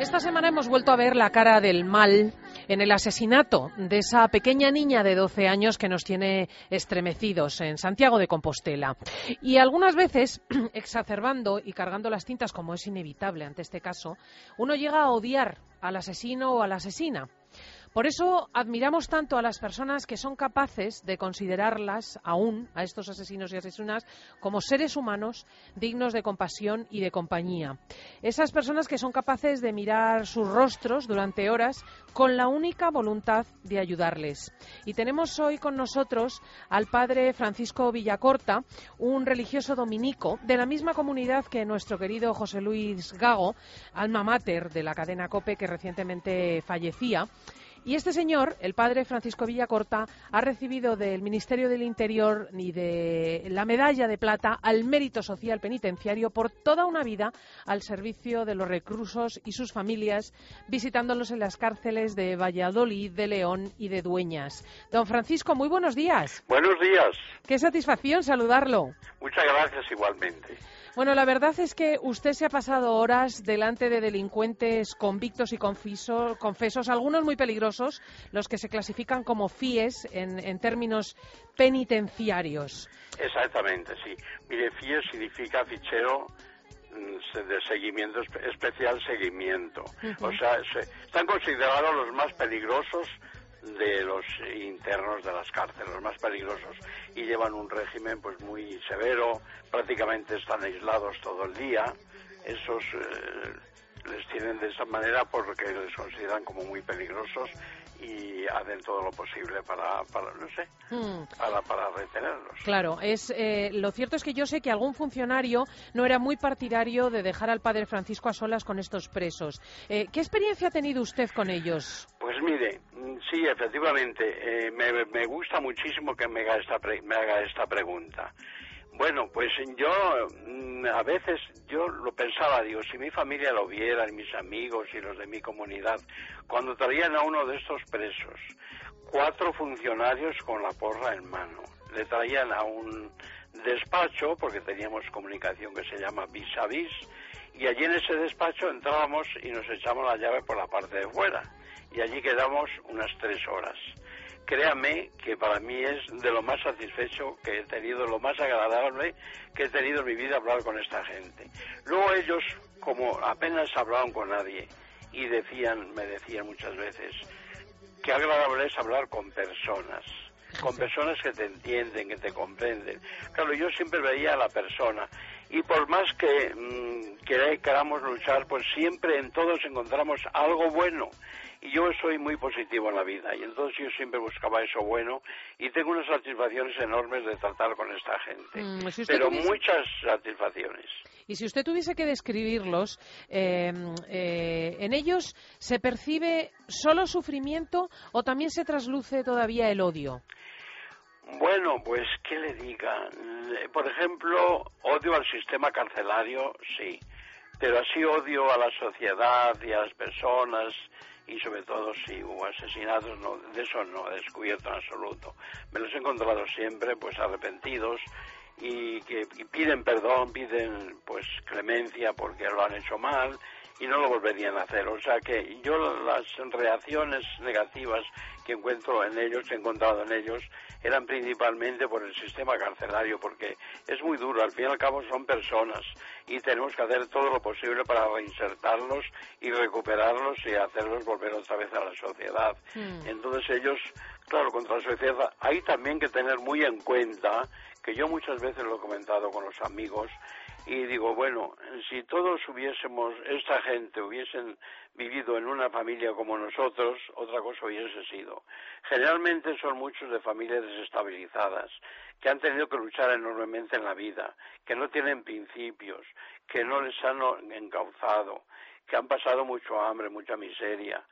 Esta semana hemos vuelto a ver la cara del mal en el asesinato de esa pequeña niña de 12 años que nos tiene estremecidos en Santiago de Compostela. Y algunas veces, exacerbando y cargando las tintas, como es inevitable ante este caso, uno llega a odiar al asesino o a la asesina. Por eso admiramos tanto a las personas que son capaces de considerarlas aún, a estos asesinos y asesinas, como seres humanos dignos de compasión y de compañía. Esas personas que son capaces de mirar sus rostros durante horas con la única voluntad de ayudarles. Y tenemos hoy con nosotros al padre Francisco Villacorta, un religioso dominico de la misma comunidad que nuestro querido José Luis Gago, alma mater de la cadena COPE que recientemente fallecía. Y este señor, el padre Francisco Villacorta, ha recibido del Ministerio del Interior y de la medalla de plata al mérito social penitenciario por toda una vida al servicio de los reclusos y sus familias, visitándolos en las cárceles de Valladolid, de León y de Dueñas. Don Francisco, muy buenos días. Buenos días. Qué satisfacción saludarlo. Muchas gracias igualmente. Bueno, la verdad es que usted se ha pasado horas delante de delincuentes convictos y confesos, algunos muy peligrosos, los que se clasifican como FIES en, términos penitenciarios. Exactamente, sí. Mire, FIES significa fichero mm, de seguimiento, especial seguimiento. O sea, están considerados los más peligrosos de los internos de las cárceles, los más peligrosos, y llevan un régimen pues muy severo, prácticamente están aislados todo el día. Esos eh, les tienen de esa manera porque les consideran como muy peligrosos y hacen todo lo posible para, para no sé, hmm. para, para, retenerlos. Claro, es eh, lo cierto es que yo sé que algún funcionario no era muy partidario de dejar al padre Francisco a solas con estos presos. Eh, ¿Qué experiencia ha tenido usted con ellos? Pues mire, mm, sí, efectivamente, eh, me, me, gusta muchísimo que me haga esta, me haga esta pregunta. Bueno, pues yo mm, a veces yo lo pensaba, digo, si mi familia lo viera, y mis amigos y los de mi comunidad, cuando traían a uno de estos presos, cuatro funcionarios con la porra en mano, le traían a un despacho, porque teníamos comunicación que se llama vis a vis, y allí en ese despacho entrábamos y nos echamos la llave por la parte de fuera, y allí quedamos unas tres horas créame que para mí es de lo más satisfecho que he tenido, lo más agradable que he tenido en mi vida hablar con esta gente. Luego ellos, como apenas hablaban con nadie, y decían, me decían muchas veces, qué agradable es hablar con personas, con personas que te entienden, que te comprenden. Claro, yo siempre veía a la persona y por más que mm, queramos luchar, pues siempre en todos encontramos algo bueno y yo soy muy positivo en la vida y entonces yo siempre buscaba eso bueno y tengo unas satisfacciones enormes de tratar con esta gente, mm, pero muchas satisfacciones. Y si usted tuviese que describirlos, eh, eh, ¿en ellos se percibe solo sufrimiento o también se trasluce todavía el odio? Bueno, pues, ¿qué le diga? Por ejemplo, odio al sistema carcelario, sí, pero así odio a la sociedad y a las personas y sobre todo si hubo asesinatos, no, de eso no he descubierto en absoluto. Me los he encontrado siempre pues arrepentidos y que piden perdón, piden pues clemencia porque lo han hecho mal y no lo volverían a hacer. O sea que yo las reacciones negativas que encuentro en ellos, he encontrado en ellos, eran principalmente por el sistema carcelario, porque es muy duro, al fin y al cabo son personas y tenemos que hacer todo lo posible para reinsertarlos y recuperarlos y hacerlos volver otra vez a la sociedad. Hmm. Entonces ellos, claro, contra la sociedad hay también que tener muy en cuenta, que yo muchas veces lo he comentado con los amigos, y digo, bueno, si todos hubiésemos, esta gente hubiesen vivido en una familia como nosotros, otra cosa hubiese sido. Generalmente son muchos de familias desestabilizadas, que han tenido que luchar enormemente en la vida, que no tienen principios, que no les han encauzado, que han pasado mucho hambre, mucha miseria,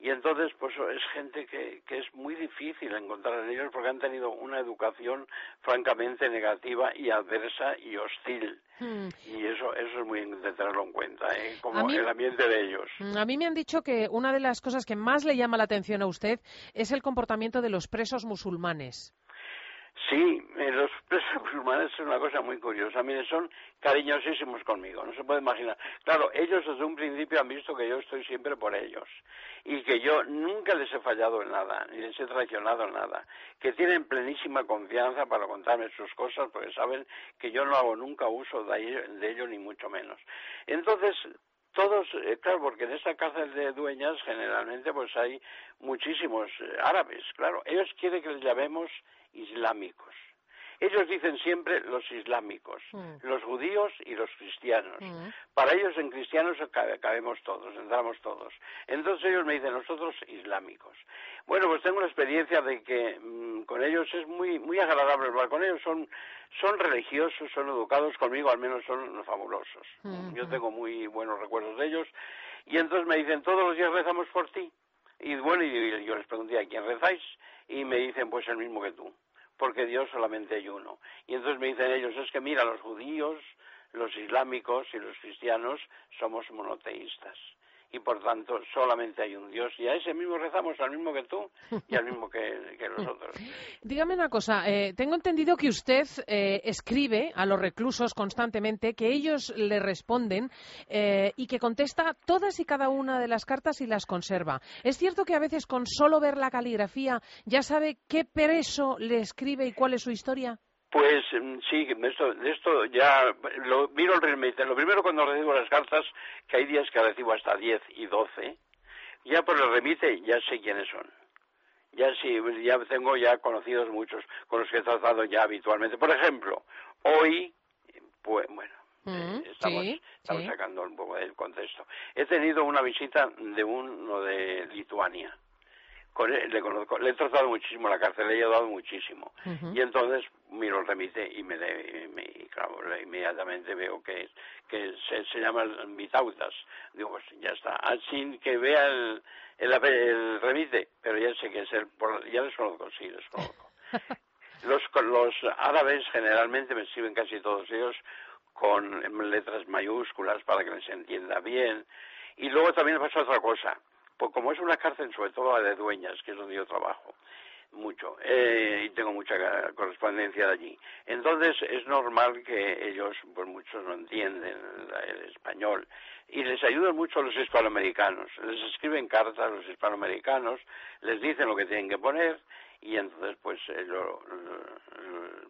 y entonces, pues es gente que, que es muy difícil encontrar en ellos porque han tenido una educación francamente negativa y adversa y hostil. Hmm. Y eso, eso es muy de tenerlo en cuenta, ¿eh? como el ambiente de ellos. Hmm, a mí me han dicho que una de las cosas que más le llama la atención a usted es el comportamiento de los presos musulmanes. Sí, eh, los presos musulmanes es una cosa muy curiosa. Mire, son cariñosísimos conmigo, no se puede imaginar. Claro, ellos desde un principio han visto que yo estoy siempre por ellos y que yo nunca les he fallado en nada, ni les he traicionado en nada. Que tienen plenísima confianza para contarme sus cosas porque saben que yo no hago nunca uso de ello, ni mucho menos. Entonces, todos, eh, claro, porque en esta cárcel de dueñas generalmente pues hay muchísimos eh, árabes, claro. Ellos quieren que les llamemos islámicos. Ellos dicen siempre los islámicos, mm. los judíos y los cristianos. Mm. Para ellos en cristianos cabemos todos, entramos todos. Entonces ellos me dicen nosotros islámicos. Bueno, pues tengo la experiencia de que mm, con ellos es muy muy agradable hablar con ellos. Son son religiosos, son educados conmigo, al menos son fabulosos. Yo tengo muy buenos recuerdos de ellos. Y entonces me dicen todos los días rezamos por ti. Y bueno, y yo les pregunté a quién rezáis y me dicen pues el mismo que tú, porque Dios solamente hay uno. Y entonces me dicen ellos, es que mira, los judíos, los islámicos y los cristianos somos monoteístas y por tanto solamente hay un Dios y a ese mismo rezamos, al mismo que tú y al mismo que, que nosotros. Dígame una cosa, eh, tengo entendido que usted eh, escribe a los reclusos constantemente, que ellos le responden eh, y que contesta todas y cada una de las cartas y las conserva. ¿Es cierto que a veces con solo ver la caligrafía ya sabe qué preso le escribe y cuál es su historia? Pues mm, sí, esto, esto ya lo miro el remite. Lo primero cuando recibo las cartas, que hay días que recibo hasta 10 y 12, ya por el remite ya sé quiénes son. Ya sí, ya tengo ya conocidos muchos con los que he tratado ya habitualmente. Por ejemplo, hoy, pues bueno, mm, eh, estamos, estamos sacando un poco del contexto. He tenido una visita de uno de Lituania le, conozco, le he tratado muchísimo la cárcel, le he ayudado muchísimo. Y entonces miro el remite y me, claro, inmediatamente veo que, que se, se llama Vitautas. Digo, pues ya está. Ah, sin que vea el, el, remite, pero ya sé que es el, ya les conozco, sí, les conozco. los, los árabes generalmente me escriben casi todos ellos con letras mayúsculas para que les entienda bien. Y luego también pasa otra cosa pues como es una cárcel, sobre todo la de dueñas, que es donde yo trabajo mucho eh, y tengo mucha correspondencia de allí. Entonces es normal que ellos, pues muchos no entienden el español y les ayudan mucho a los hispanoamericanos. Les escriben cartas a los hispanoamericanos, les dicen lo que tienen que poner y entonces pues eh,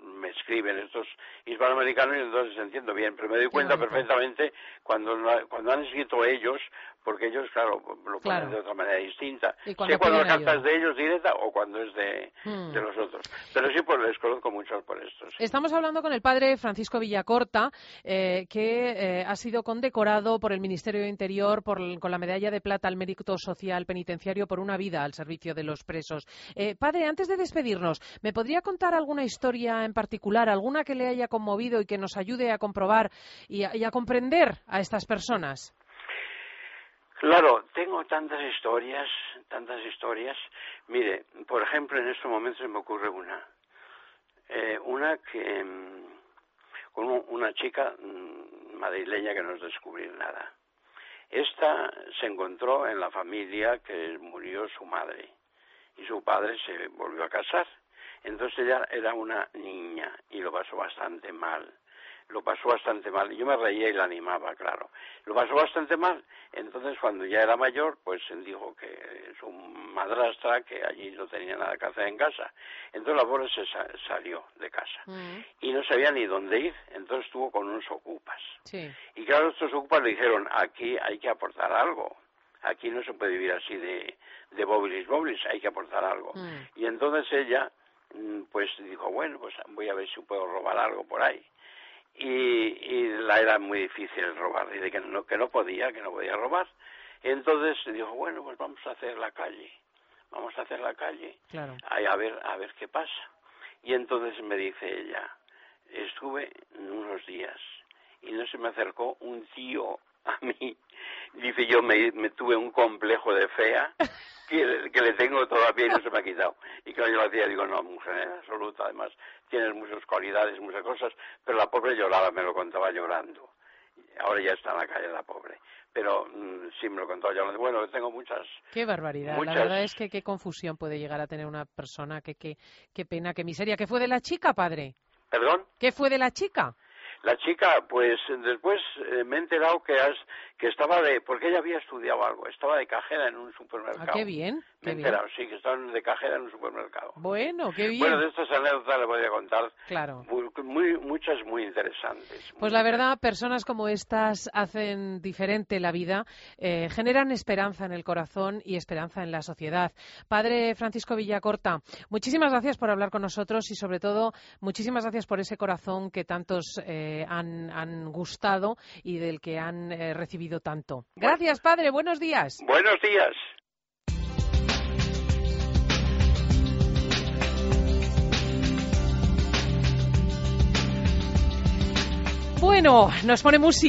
me escriben estos hispanoamericanos y entonces entiendo bien, pero me doy cuenta perfectamente cuando, cuando han escrito ellos, porque ellos, claro, lo ponen de otra manera distinta. sé cuando la carta es de ellos directa o cuando es de, hmm. de los otros. Pero sí, pues les conozco mucho por estos. Estamos hablando con el padre Francisco Villacorta, eh, que eh, ha sido condecorado por el Ministerio de Interior por, con la medalla de plata al mérito social penitenciario por una vida al servicio de los presos. padre, antes de despedirnos, ¿me podría contar alguna historia en particular, alguna que le haya conmovido y que nos ayude a comprobar y a, comprender a estas personas? Claro, tengo tantas historias, tantas historias. Mire, por ejemplo, en estos momentos se me ocurre una. Eh, una que mm, con una chica mm, madrileña que no es descubrir nada. Esta se encontró en la familia que murió su madre y su padre se volvió a casar. Entonces ella era una niña y lo pasó bastante mal. Lo pasó bastante mal. Yo me reía y la animaba, claro. Lo pasó bastante mal. Entonces, cuando ya era mayor, pues dijo que su madrastra, que allí no tenía nada que hacer en casa. Entonces la pobre se salió de casa. Mm. Y no sabía ni dónde ir. Entonces estuvo con unos ocupas. Y claro, estos ocupas le dijeron, aquí hay que aportar algo aquí no se puede vivir así de, de bobilis bobilis, hay que aportar algo. Mm. Y entonces ella, mm, pues dijo, bueno, pues voy a ver si puedo robar algo por ahí. Y, y la era muy difícil robar, dice que no, que no podía, que no podía robar. Entonces dijo, bueno, pues vamos a hacer la calle, vamos a hacer la calle, claro. a ver, a ver qué pasa. Y entonces me dice ella, estuve unos días y no se me acercó un tío a mí, dice yo, me, tuve un complejo de fea que, le tengo todavía y no se me ha quitado. Y claro, yo lo hacía, digo, no, mujer en absoluto, además tienes muchas cualidades, muchas cosas, pero la pobre lloraba, me lo contaba llorando. ahora ya está en la calle la pobre. Pero mm, sí me lo contó ya. Bueno, tengo muchas. Qué barbaridad. Muchas... La verdad es que qué confusión puede llegar a tener una persona. Qué, qué, qué pena, qué miseria. ¿Qué fue de la chica, padre? ¿Perdón? ¿Qué fue de la chica? La chica, pues después eh, me he enterado que, has, que estaba de, porque ella había estudiado algo, estaba de cajera en un supermercado. Ah, qué bien. Me he qué enterado, sí, que estaba de cajera en un supermercado. Bueno, qué bien. Bueno, de estas anécdotas le voy a contar. Claro. Muy, muy, muchas muy interesantes. Pues la verdad, personas como estas hacen diferente la vida, eh, generan esperanza en el corazón y esperanza en la sociedad. Padre Francisco Villacorta, muchísimas gracias por hablar con nosotros y sobre todo muchísimas gracias por ese corazón que tantos eh, han, han, gustado y del que han eh, recibido tanto. Gracias, padre. Buenos días. Buenos días. Bueno, nos pone música.